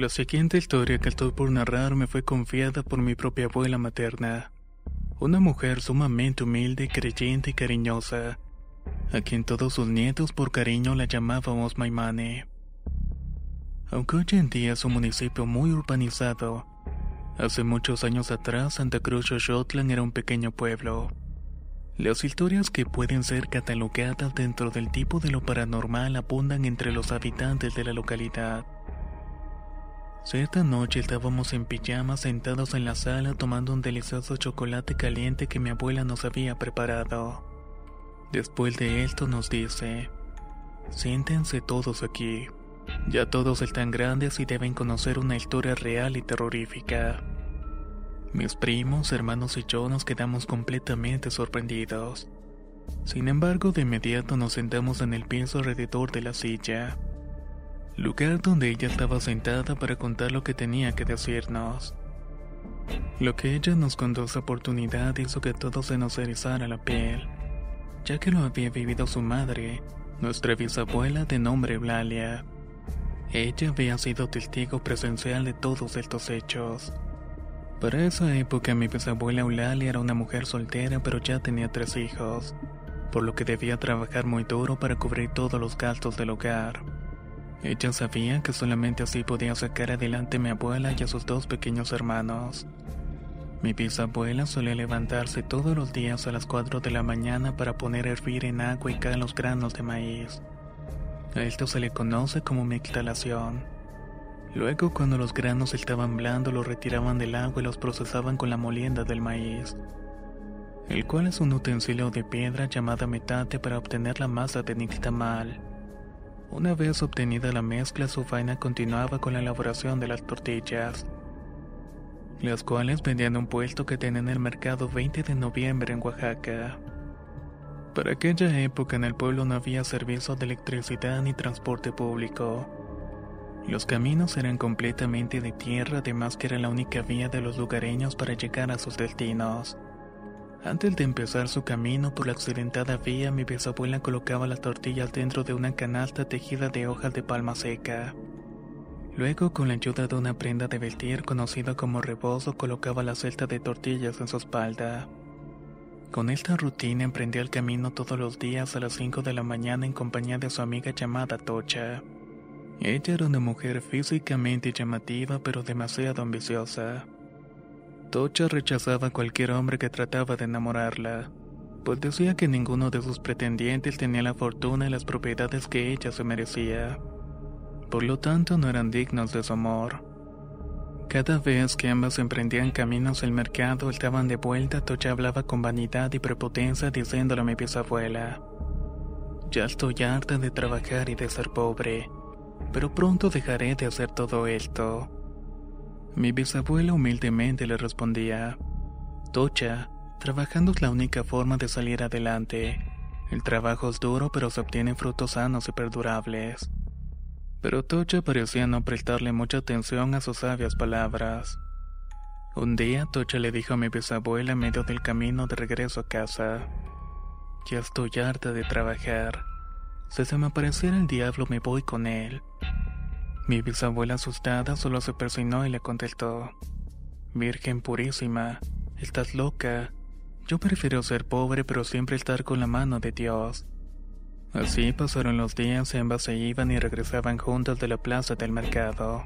La siguiente historia que estoy por narrar me fue confiada por mi propia abuela materna, una mujer sumamente humilde, creyente y cariñosa, a quien todos sus nietos por cariño la llamábamos Maimane. Aunque hoy en día es un municipio muy urbanizado, hace muchos años atrás Santa Cruz Xochotlan era un pequeño pueblo. Las historias que pueden ser catalogadas dentro del tipo de lo paranormal abundan entre los habitantes de la localidad. Cierta noche estábamos en pijamas sentados en la sala tomando un delicioso chocolate caliente que mi abuela nos había preparado. Después de esto nos dice, siéntense todos aquí. Ya todos están grandes y deben conocer una historia real y terrorífica. Mis primos, hermanos y yo nos quedamos completamente sorprendidos. Sin embargo, de inmediato nos sentamos en el piso alrededor de la silla lugar donde ella estaba sentada para contar lo que tenía que decirnos. Lo que ella nos contó esa oportunidad hizo que todo se nos erizara la piel, ya que lo había vivido su madre, nuestra bisabuela de nombre Blalia. Ella había sido testigo presencial de todos estos hechos. Para esa época mi bisabuela Eulalia era una mujer soltera pero ya tenía tres hijos, por lo que debía trabajar muy duro para cubrir todos los gastos del hogar. Ella sabía que solamente así podía sacar adelante a mi abuela y a sus dos pequeños hermanos. Mi bisabuela solía levantarse todos los días a las 4 de la mañana para poner a hervir en agua y caer los granos de maíz. A esto se le conoce como mixtalación. Luego, cuando los granos estaban blandos, los retiraban del agua y los procesaban con la molienda del maíz, el cual es un utensilio de piedra llamada metate para obtener la masa de nixtamal. Una vez obtenida la mezcla, su faena continuaba con la elaboración de las tortillas, las cuales vendían en un puesto que tenía en el mercado 20 de noviembre en Oaxaca. Para aquella época en el pueblo no había servicio de electricidad ni transporte público. Los caminos eran completamente de tierra, además que era la única vía de los lugareños para llegar a sus destinos. Antes de empezar su camino por la accidentada vía, mi bisabuela colocaba las tortillas dentro de una canasta tejida de hojas de palma seca. Luego, con la ayuda de una prenda de vestir conocida como rebozo, colocaba la celda de tortillas en su espalda. Con esta rutina emprendía el camino todos los días a las 5 de la mañana en compañía de su amiga llamada Tocha. Ella era una mujer físicamente llamativa pero demasiado ambiciosa. Tocha rechazaba a cualquier hombre que trataba de enamorarla, pues decía que ninguno de sus pretendientes tenía la fortuna y las propiedades que ella se merecía. Por lo tanto, no eran dignos de su amor. Cada vez que ambas emprendían caminos al mercado, estaban de vuelta, Tocha hablaba con vanidad y prepotencia diciéndole a mi bisabuela. Ya estoy harta de trabajar y de ser pobre, pero pronto dejaré de hacer todo esto. Mi bisabuela humildemente le respondía, Tocha, trabajando es la única forma de salir adelante. El trabajo es duro pero se obtienen frutos sanos y perdurables. Pero Tocha parecía no prestarle mucha atención a sus sabias palabras. Un día Tocha le dijo a mi bisabuela en medio del camino de regreso a casa. Ya estoy harta de trabajar. Si se me apareciera el diablo me voy con él. Mi bisabuela asustada solo se persignó y le contestó. Virgen purísima, estás loca. Yo prefiero ser pobre pero siempre estar con la mano de Dios. Así pasaron los días ambas se iban y regresaban juntas de la plaza del mercado.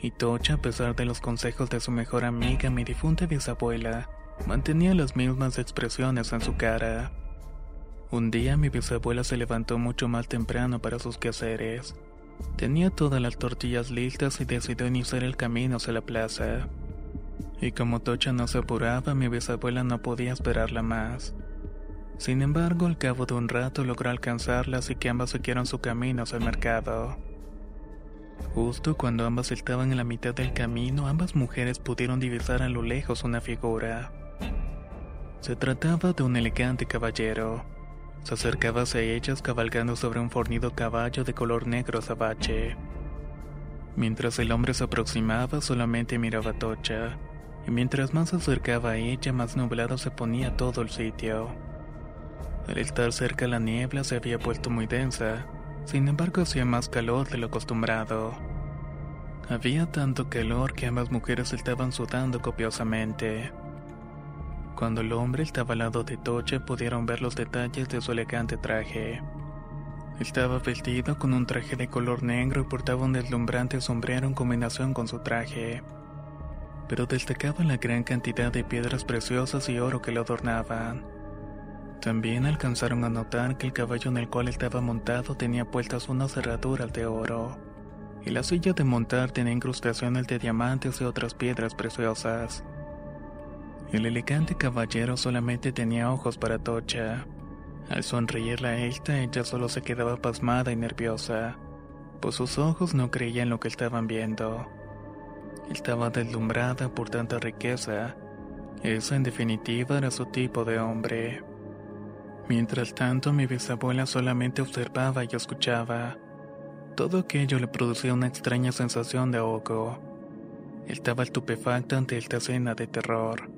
Y Tocha, a pesar de los consejos de su mejor amiga, mi difunta bisabuela, mantenía las mismas expresiones en su cara. Un día mi bisabuela se levantó mucho más temprano para sus quehaceres. Tenía todas las tortillas listas y decidió iniciar el camino hacia la plaza. Y como Tocha no se apuraba, mi bisabuela no podía esperarla más. Sin embargo, al cabo de un rato logró alcanzarla, así que ambas siguieron su camino hacia el mercado. Justo cuando ambas estaban en la mitad del camino, ambas mujeres pudieron divisar a lo lejos una figura. Se trataba de un elegante caballero. Se acercaba hacia ellas cabalgando sobre un fornido caballo de color negro azabache. Mientras el hombre se aproximaba, solamente miraba a Tocha, y mientras más se acercaba a ella, más nublado se ponía todo el sitio. Al estar cerca la niebla se había puesto muy densa, sin embargo, hacía más calor de lo acostumbrado. Había tanto calor que ambas mujeres estaban sudando copiosamente. Cuando el hombre estaba al lado de Toche pudieron ver los detalles de su elegante traje. Estaba vestido con un traje de color negro y portaba un deslumbrante sombrero en combinación con su traje. Pero destacaba la gran cantidad de piedras preciosas y oro que lo adornaban. También alcanzaron a notar que el caballo en el cual estaba montado tenía puestas unas cerraduras de oro, y la silla de montar tenía incrustaciones de diamantes y otras piedras preciosas. El elegante caballero solamente tenía ojos para Tocha. Al sonreírle a esta, ella solo se quedaba pasmada y nerviosa, pues sus ojos no creían lo que estaban viendo. Estaba deslumbrada por tanta riqueza. Esa en definitiva era su tipo de hombre. Mientras tanto, mi bisabuela solamente observaba y escuchaba. Todo aquello le producía una extraña sensación de ahogo. Estaba estupefacta ante esta escena de terror.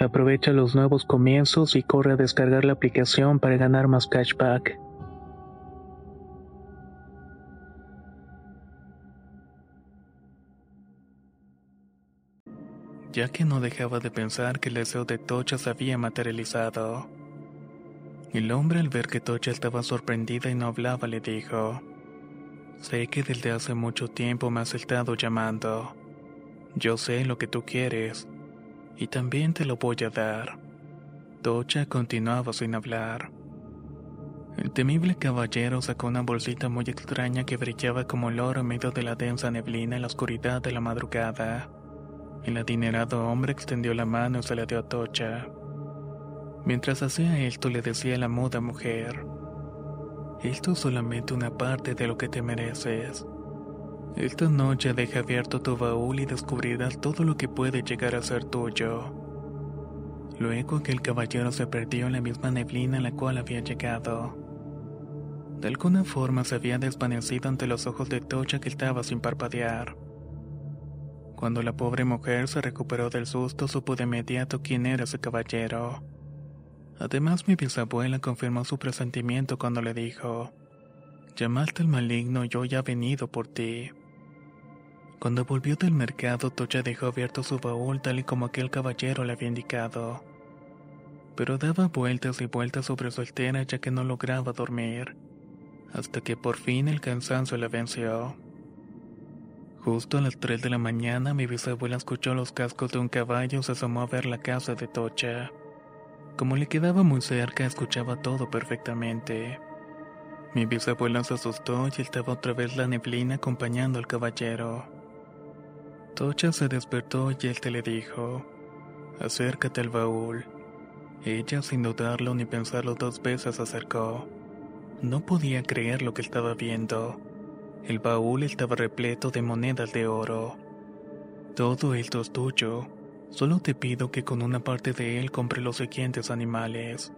Aprovecha los nuevos comienzos y corre a descargar la aplicación para ganar más cashback. Ya que no dejaba de pensar que el deseo de Tocha se había materializado. El hombre al ver que Tocha estaba sorprendida y no hablaba le dijo, Sé que desde hace mucho tiempo me has estado llamando. Yo sé lo que tú quieres y también te lo voy a dar. Tocha continuaba sin hablar. El temible caballero sacó una bolsita muy extraña que brillaba como el oro en medio de la densa neblina en la oscuridad de la madrugada. El adinerado hombre extendió la mano y se la dio a Tocha. Mientras hacía esto le decía la muda mujer, esto es solamente una parte de lo que te mereces. Esta noche deja abierto tu baúl y descubrirás todo lo que puede llegar a ser tuyo. Luego que el caballero se perdió en la misma neblina en la cual había llegado. De alguna forma se había desvanecido ante los ojos de Tocha que estaba sin parpadear. Cuando la pobre mujer se recuperó del susto supo de inmediato quién era ese caballero. Además mi bisabuela confirmó su presentimiento cuando le dijo, Llamaste al maligno y yo ya he venido por ti. Cuando volvió del mercado, Tocha dejó abierto su baúl tal y como aquel caballero le había indicado. Pero daba vueltas y vueltas sobre su altera ya que no lograba dormir, hasta que por fin el cansancio la venció. Justo a las 3 de la mañana, mi bisabuela escuchó los cascos de un caballo y se asomó a ver la casa de Tocha. Como le quedaba muy cerca, escuchaba todo perfectamente. Mi bisabuela se asustó y estaba otra vez la neblina acompañando al caballero. Tocha se despertó y él te le dijo, acércate al baúl. Ella, sin dudarlo ni pensarlo dos veces, acercó. No podía creer lo que estaba viendo. El baúl estaba repleto de monedas de oro. Todo esto es tuyo. Solo te pido que con una parte de él compre los siguientes animales.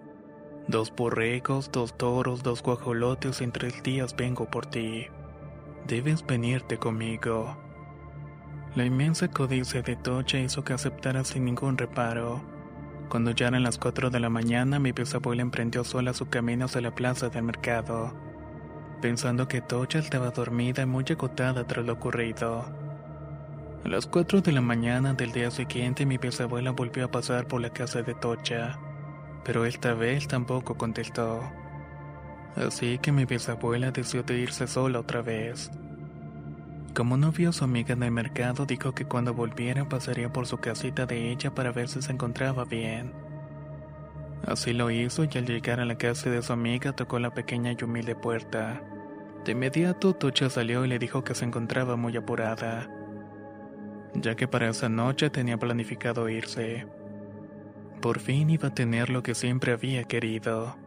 Dos borregos, dos toros, dos guajolotes, en tres días vengo por ti. Debes venirte conmigo. La inmensa codicia de Tocha hizo que aceptara sin ningún reparo. Cuando ya eran las 4 de la mañana, mi bisabuela emprendió sola su camino hacia la plaza del mercado, pensando que Tocha estaba dormida y muy agotada tras lo ocurrido. A las 4 de la mañana del día siguiente, mi bisabuela volvió a pasar por la casa de Tocha, pero esta vez tampoco contestó. Así que mi bisabuela decidió irse sola otra vez. Como no vio su amiga en el mercado, dijo que cuando volviera pasaría por su casita de ella para ver si se encontraba bien. Así lo hizo y al llegar a la casa de su amiga tocó la pequeña y humilde puerta. De inmediato Tocha salió y le dijo que se encontraba muy apurada, ya que para esa noche tenía planificado irse. Por fin iba a tener lo que siempre había querido.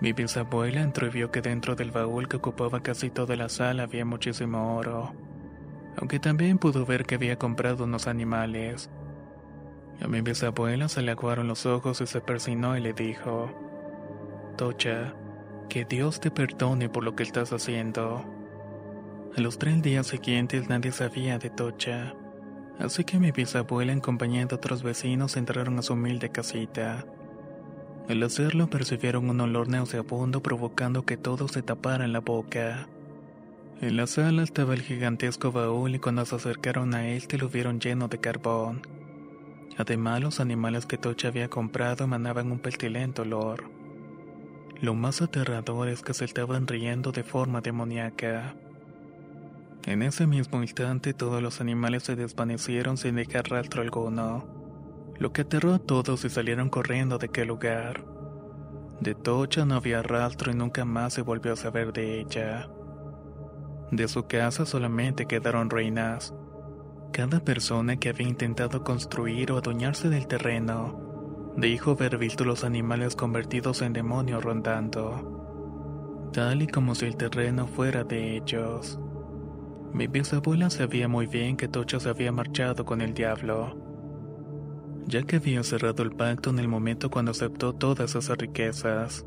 Mi bisabuela entró que dentro del baúl que ocupaba casi toda la sala había muchísimo oro, aunque también pudo ver que había comprado unos animales. A mi bisabuela se le aguaron los ojos y se persinó y le dijo, Tocha, que Dios te perdone por lo que estás haciendo. A los tres días siguientes nadie sabía de Tocha, así que mi bisabuela en compañía de otros vecinos entraron a su humilde casita. Al hacerlo percibieron un olor nauseabundo provocando que todos se taparan la boca. En la sala estaba el gigantesco baúl y cuando se acercaron a él te lo vieron lleno de carbón. Además los animales que Tocha había comprado emanaban un pestilente olor. Lo más aterrador es que se estaban riendo de forma demoníaca. En ese mismo instante todos los animales se desvanecieron sin dejar rastro alguno, lo que aterró a todos y salieron corriendo de aquel lugar. De Tocha no había rastro y nunca más se volvió a saber de ella. De su casa solamente quedaron ruinas. Cada persona que había intentado construir o adueñarse del terreno dijo haber visto los animales convertidos en demonios rondando, tal y como si el terreno fuera de ellos. Mi bisabuela sabía muy bien que Tocha se había marchado con el diablo, ya que había cerrado el pacto en el momento cuando aceptó todas esas riquezas.